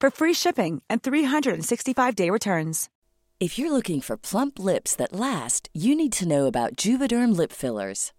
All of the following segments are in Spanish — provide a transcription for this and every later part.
for free shipping and 365-day returns. If you're looking for plump lips that last, you need to know about Juvederm lip fillers.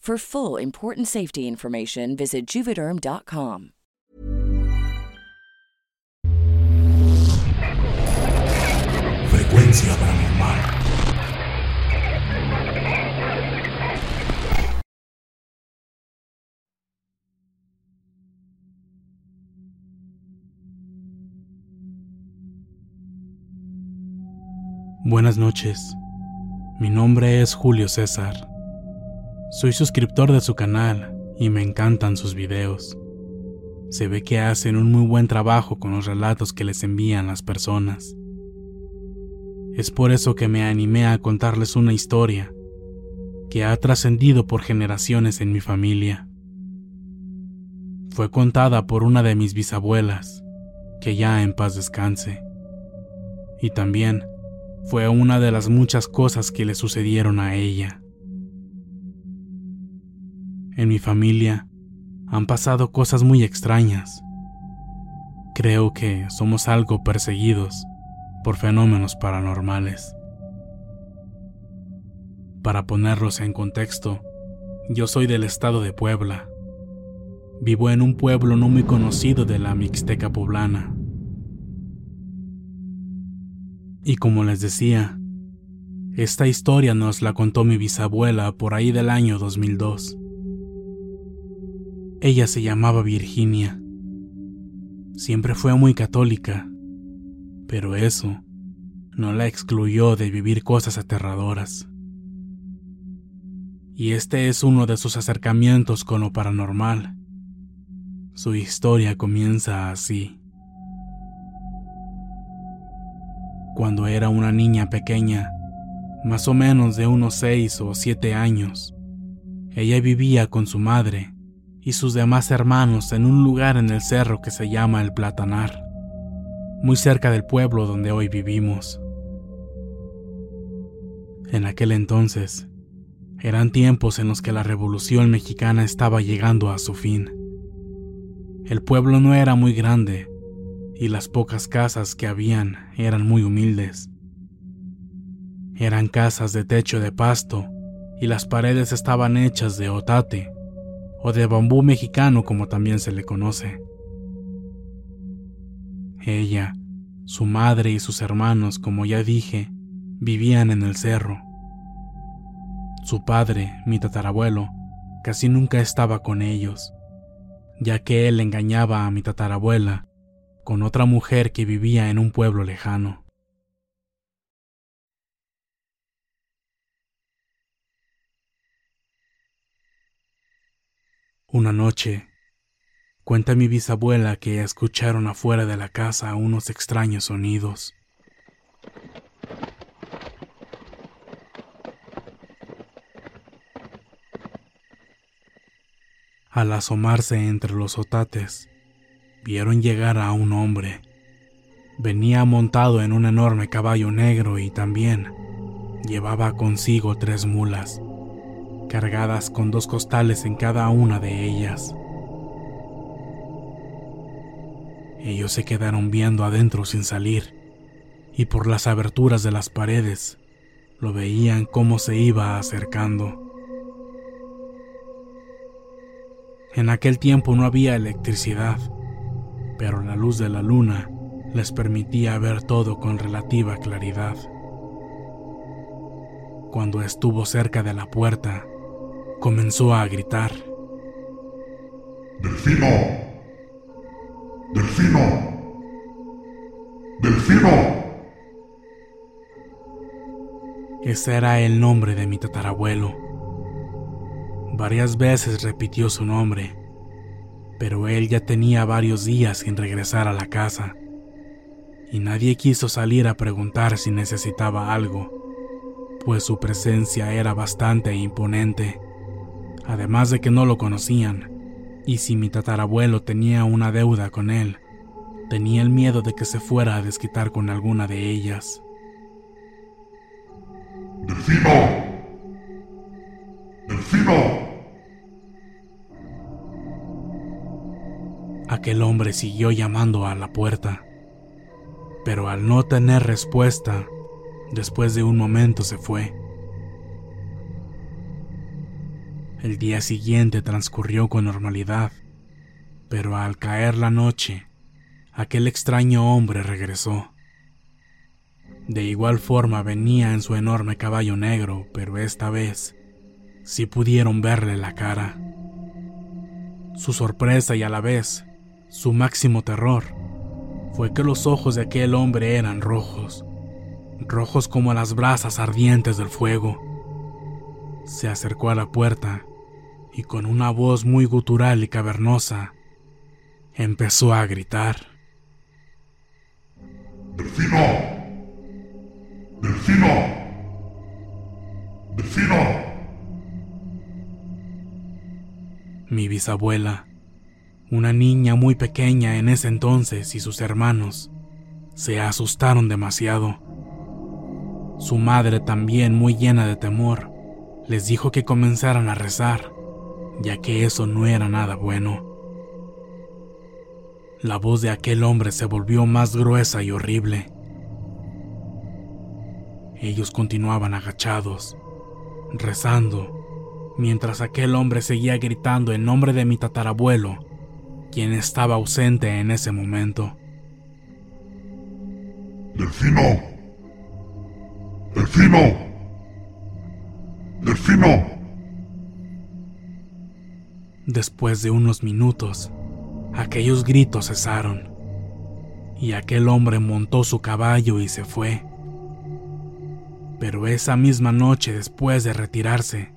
For full important safety information, visit juvederm.com. Frecuencia paranormal. Buenas noches. Mi nombre es Julio César. Soy suscriptor de su canal y me encantan sus videos. Se ve que hacen un muy buen trabajo con los relatos que les envían las personas. Es por eso que me animé a contarles una historia que ha trascendido por generaciones en mi familia. Fue contada por una de mis bisabuelas, que ya en paz descanse. Y también fue una de las muchas cosas que le sucedieron a ella. En mi familia han pasado cosas muy extrañas. Creo que somos algo perseguidos por fenómenos paranormales. Para ponerlos en contexto, yo soy del estado de Puebla. Vivo en un pueblo no muy conocido de la Mixteca poblana. Y como les decía, esta historia nos la contó mi bisabuela por ahí del año 2002. Ella se llamaba Virginia. Siempre fue muy católica, pero eso no la excluyó de vivir cosas aterradoras. Y este es uno de sus acercamientos con lo paranormal. Su historia comienza así. Cuando era una niña pequeña, más o menos de unos seis o siete años, ella vivía con su madre y sus demás hermanos en un lugar en el cerro que se llama El Platanar, muy cerca del pueblo donde hoy vivimos. En aquel entonces, eran tiempos en los que la revolución mexicana estaba llegando a su fin. El pueblo no era muy grande y las pocas casas que habían eran muy humildes. Eran casas de techo de pasto y las paredes estaban hechas de otate o de bambú mexicano como también se le conoce. Ella, su madre y sus hermanos, como ya dije, vivían en el cerro. Su padre, mi tatarabuelo, casi nunca estaba con ellos, ya que él engañaba a mi tatarabuela con otra mujer que vivía en un pueblo lejano. Una noche, cuenta mi bisabuela que escucharon afuera de la casa unos extraños sonidos. Al asomarse entre los otates, vieron llegar a un hombre. Venía montado en un enorme caballo negro y también llevaba consigo tres mulas, cargadas con dos costales en cada una de ellas. Ellos se quedaron viendo adentro sin salir, y por las aberturas de las paredes lo veían cómo se iba acercando. En aquel tiempo no había electricidad, pero la luz de la luna les permitía ver todo con relativa claridad. Cuando estuvo cerca de la puerta, comenzó a gritar. ¡Delfino! ¡Delfino! ¡Delfino! Ese era el nombre de mi tatarabuelo Varias veces repitió su nombre, pero él ya tenía varios días sin regresar a la casa, y nadie quiso salir a preguntar si necesitaba algo, pues su presencia era bastante imponente, además de que no lo conocían, y si mi tatarabuelo tenía una deuda con él, tenía el miedo de que se fuera a desquitar con alguna de ellas. ¡Delfino! ¡Delfino! Aquel hombre siguió llamando a la puerta, pero al no tener respuesta, después de un momento se fue. El día siguiente transcurrió con normalidad, pero al caer la noche, aquel extraño hombre regresó. De igual forma venía en su enorme caballo negro, pero esta vez sí pudieron verle la cara. Su sorpresa y a la vez su máximo terror fue que los ojos de aquel hombre eran rojos, rojos como las brasas ardientes del fuego. Se acercó a la puerta y con una voz muy gutural y cavernosa empezó a gritar. ¡Delfino! ¡Delfino! ¡Delfino! Mi bisabuela una niña muy pequeña en ese entonces y sus hermanos se asustaron demasiado. Su madre, también muy llena de temor, les dijo que comenzaran a rezar, ya que eso no era nada bueno. La voz de aquel hombre se volvió más gruesa y horrible. Ellos continuaban agachados, rezando, mientras aquel hombre seguía gritando en nombre de mi tatarabuelo quien estaba ausente en ese momento. ¡Delfino! ¡Delfino! ¡Delfino! Después de unos minutos, aquellos gritos cesaron y aquel hombre montó su caballo y se fue. Pero esa misma noche después de retirarse,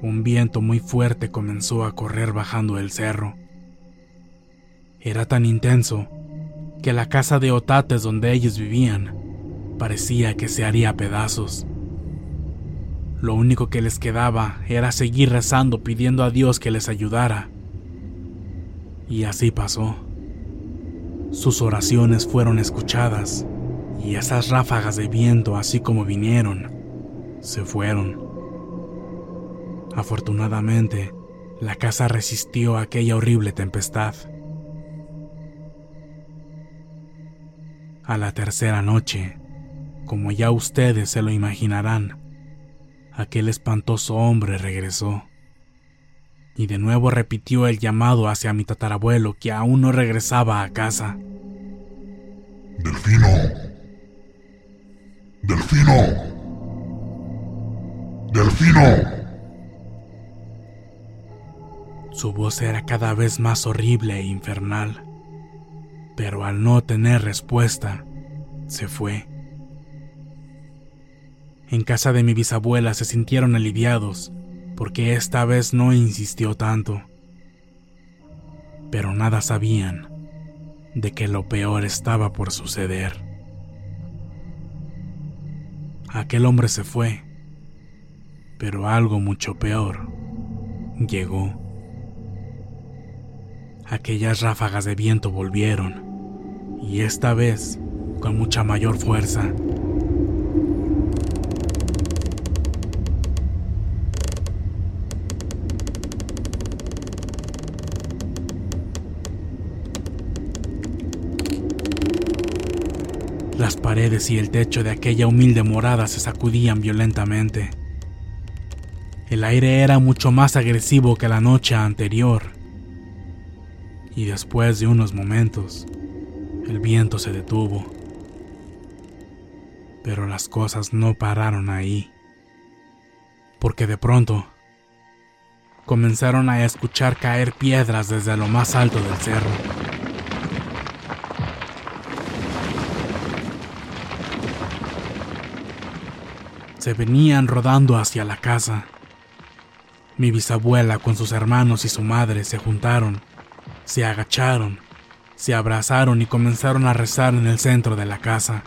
un viento muy fuerte comenzó a correr bajando el cerro era tan intenso que la casa de otates donde ellos vivían parecía que se haría pedazos. Lo único que les quedaba era seguir rezando pidiendo a Dios que les ayudara. Y así pasó. Sus oraciones fueron escuchadas y esas ráfagas de viento, así como vinieron, se fueron. Afortunadamente, la casa resistió aquella horrible tempestad. A la tercera noche, como ya ustedes se lo imaginarán, aquel espantoso hombre regresó. Y de nuevo repitió el llamado hacia mi tatarabuelo que aún no regresaba a casa. ¡Delfino! ¡Delfino! ¡Delfino! Su voz era cada vez más horrible e infernal pero al no tener respuesta, se fue. En casa de mi bisabuela se sintieron aliviados, porque esta vez no insistió tanto, pero nada sabían de que lo peor estaba por suceder. Aquel hombre se fue, pero algo mucho peor llegó. Aquellas ráfagas de viento volvieron, y esta vez con mucha mayor fuerza. Las paredes y el techo de aquella humilde morada se sacudían violentamente. El aire era mucho más agresivo que la noche anterior. Y después de unos momentos, el viento se detuvo. Pero las cosas no pararon ahí. Porque de pronto comenzaron a escuchar caer piedras desde lo más alto del cerro. Se venían rodando hacia la casa. Mi bisabuela con sus hermanos y su madre se juntaron, se agacharon, se abrazaron y comenzaron a rezar en el centro de la casa.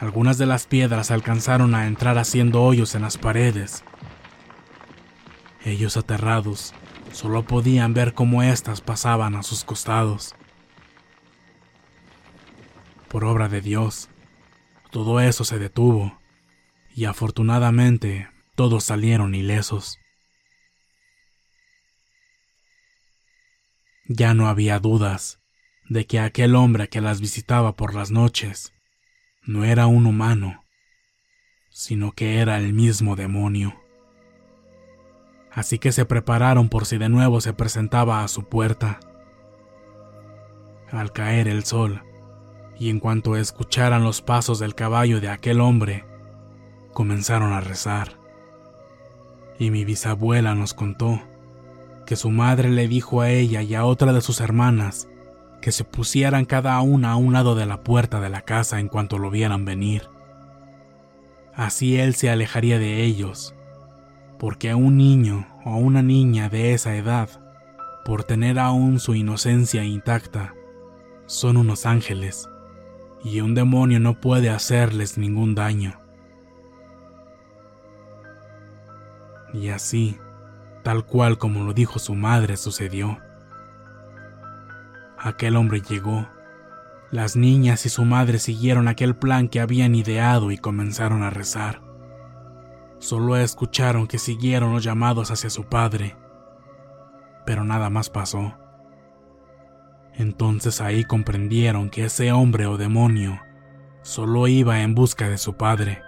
Algunas de las piedras alcanzaron a entrar haciendo hoyos en las paredes. Ellos aterrados solo podían ver cómo éstas pasaban a sus costados. Por obra de Dios, todo eso se detuvo y afortunadamente todos salieron ilesos. Ya no había dudas de que aquel hombre que las visitaba por las noches no era un humano, sino que era el mismo demonio. Así que se prepararon por si de nuevo se presentaba a su puerta. Al caer el sol, y en cuanto escucharan los pasos del caballo de aquel hombre, comenzaron a rezar. Y mi bisabuela nos contó que su madre le dijo a ella y a otra de sus hermanas que se pusieran cada una a un lado de la puerta de la casa en cuanto lo vieran venir. Así él se alejaría de ellos, porque un niño o una niña de esa edad, por tener aún su inocencia intacta, son unos ángeles y un demonio no puede hacerles ningún daño. Y así, tal cual como lo dijo su madre, sucedió. Aquel hombre llegó. Las niñas y su madre siguieron aquel plan que habían ideado y comenzaron a rezar. Solo escucharon que siguieron los llamados hacia su padre, pero nada más pasó. Entonces ahí comprendieron que ese hombre o demonio solo iba en busca de su padre,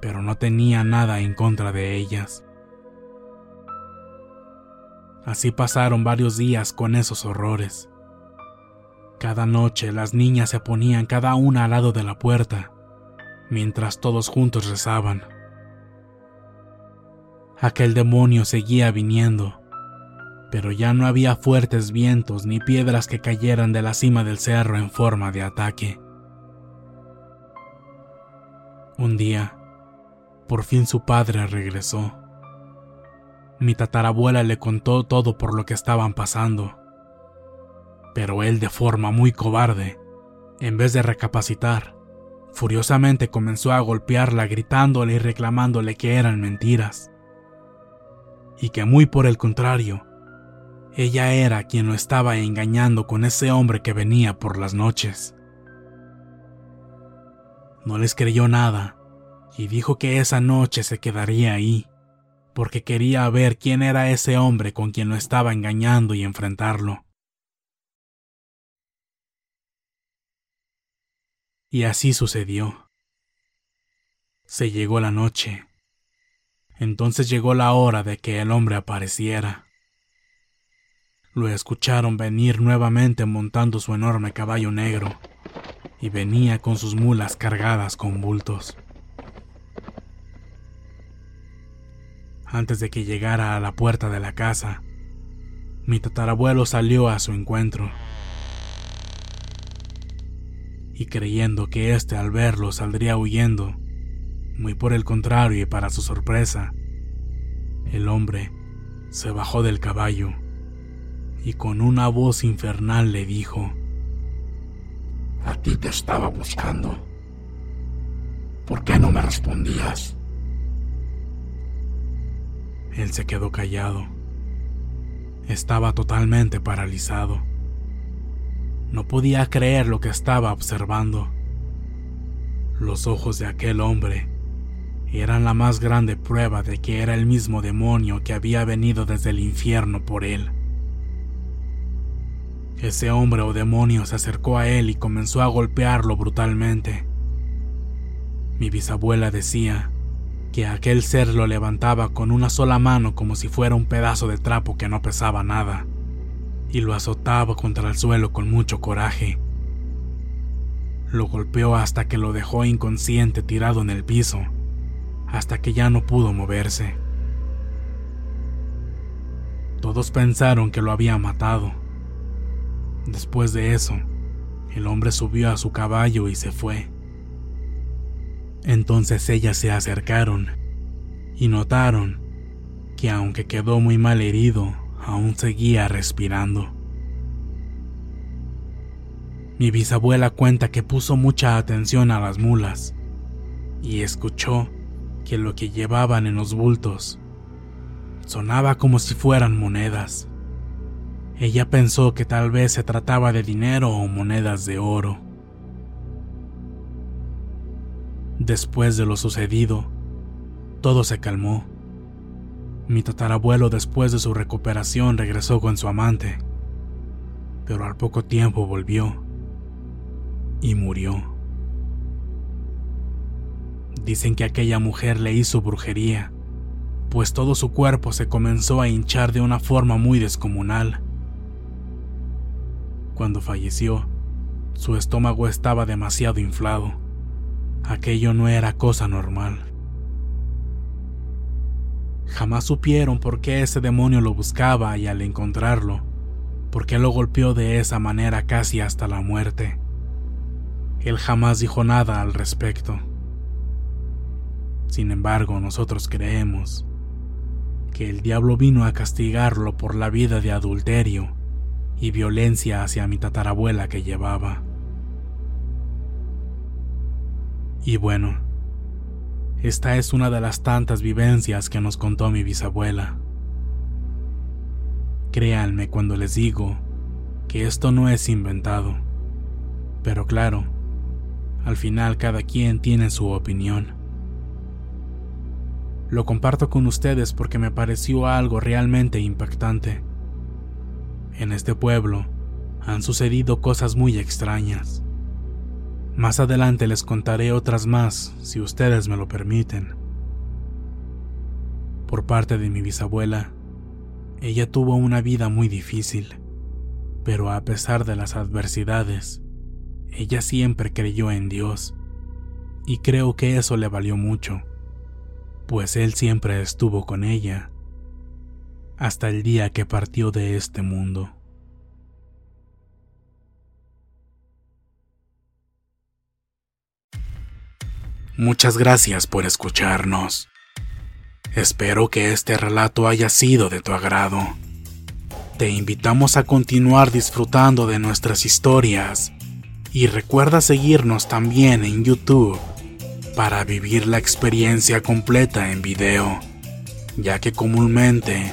pero no tenía nada en contra de ellas. Así pasaron varios días con esos horrores. Cada noche las niñas se ponían cada una al lado de la puerta, mientras todos juntos rezaban. Aquel demonio seguía viniendo, pero ya no había fuertes vientos ni piedras que cayeran de la cima del cerro en forma de ataque. Un día, por fin su padre regresó. Mi tatarabuela le contó todo por lo que estaban pasando. Pero él de forma muy cobarde, en vez de recapacitar, furiosamente comenzó a golpearla gritándole y reclamándole que eran mentiras. Y que muy por el contrario, ella era quien lo estaba engañando con ese hombre que venía por las noches. No les creyó nada y dijo que esa noche se quedaría ahí, porque quería ver quién era ese hombre con quien lo estaba engañando y enfrentarlo. Y así sucedió. Se llegó la noche. Entonces llegó la hora de que el hombre apareciera. Lo escucharon venir nuevamente montando su enorme caballo negro, y venía con sus mulas cargadas con bultos. Antes de que llegara a la puerta de la casa, mi tatarabuelo salió a su encuentro. Y creyendo que éste al verlo saldría huyendo, muy por el contrario y para su sorpresa, el hombre se bajó del caballo y con una voz infernal le dijo, A ti te estaba buscando. ¿Por qué no me respondías? Él se quedó callado. Estaba totalmente paralizado. No podía creer lo que estaba observando. Los ojos de aquel hombre eran la más grande prueba de que era el mismo demonio que había venido desde el infierno por él. Ese hombre o demonio se acercó a él y comenzó a golpearlo brutalmente. Mi bisabuela decía que aquel ser lo levantaba con una sola mano como si fuera un pedazo de trapo que no pesaba nada, y lo azotaba contra el suelo con mucho coraje. Lo golpeó hasta que lo dejó inconsciente tirado en el piso, hasta que ya no pudo moverse. Todos pensaron que lo había matado. Después de eso, el hombre subió a su caballo y se fue. Entonces ellas se acercaron y notaron que aunque quedó muy mal herido, aún seguía respirando. Mi bisabuela cuenta que puso mucha atención a las mulas y escuchó que lo que llevaban en los bultos sonaba como si fueran monedas. Ella pensó que tal vez se trataba de dinero o monedas de oro. Después de lo sucedido, todo se calmó. Mi tatarabuelo después de su recuperación regresó con su amante, pero al poco tiempo volvió y murió. Dicen que aquella mujer le hizo brujería, pues todo su cuerpo se comenzó a hinchar de una forma muy descomunal. Cuando falleció, su estómago estaba demasiado inflado. Aquello no era cosa normal. Jamás supieron por qué ese demonio lo buscaba y al encontrarlo, por qué lo golpeó de esa manera casi hasta la muerte. Él jamás dijo nada al respecto. Sin embargo, nosotros creemos que el diablo vino a castigarlo por la vida de adulterio y violencia hacia mi tatarabuela que llevaba. Y bueno, esta es una de las tantas vivencias que nos contó mi bisabuela. Créanme cuando les digo que esto no es inventado, pero claro, al final cada quien tiene su opinión. Lo comparto con ustedes porque me pareció algo realmente impactante. En este pueblo han sucedido cosas muy extrañas. Más adelante les contaré otras más, si ustedes me lo permiten. Por parte de mi bisabuela, ella tuvo una vida muy difícil, pero a pesar de las adversidades, ella siempre creyó en Dios, y creo que eso le valió mucho, pues Él siempre estuvo con ella hasta el día que partió de este mundo. Muchas gracias por escucharnos. Espero que este relato haya sido de tu agrado. Te invitamos a continuar disfrutando de nuestras historias y recuerda seguirnos también en YouTube para vivir la experiencia completa en video, ya que comúnmente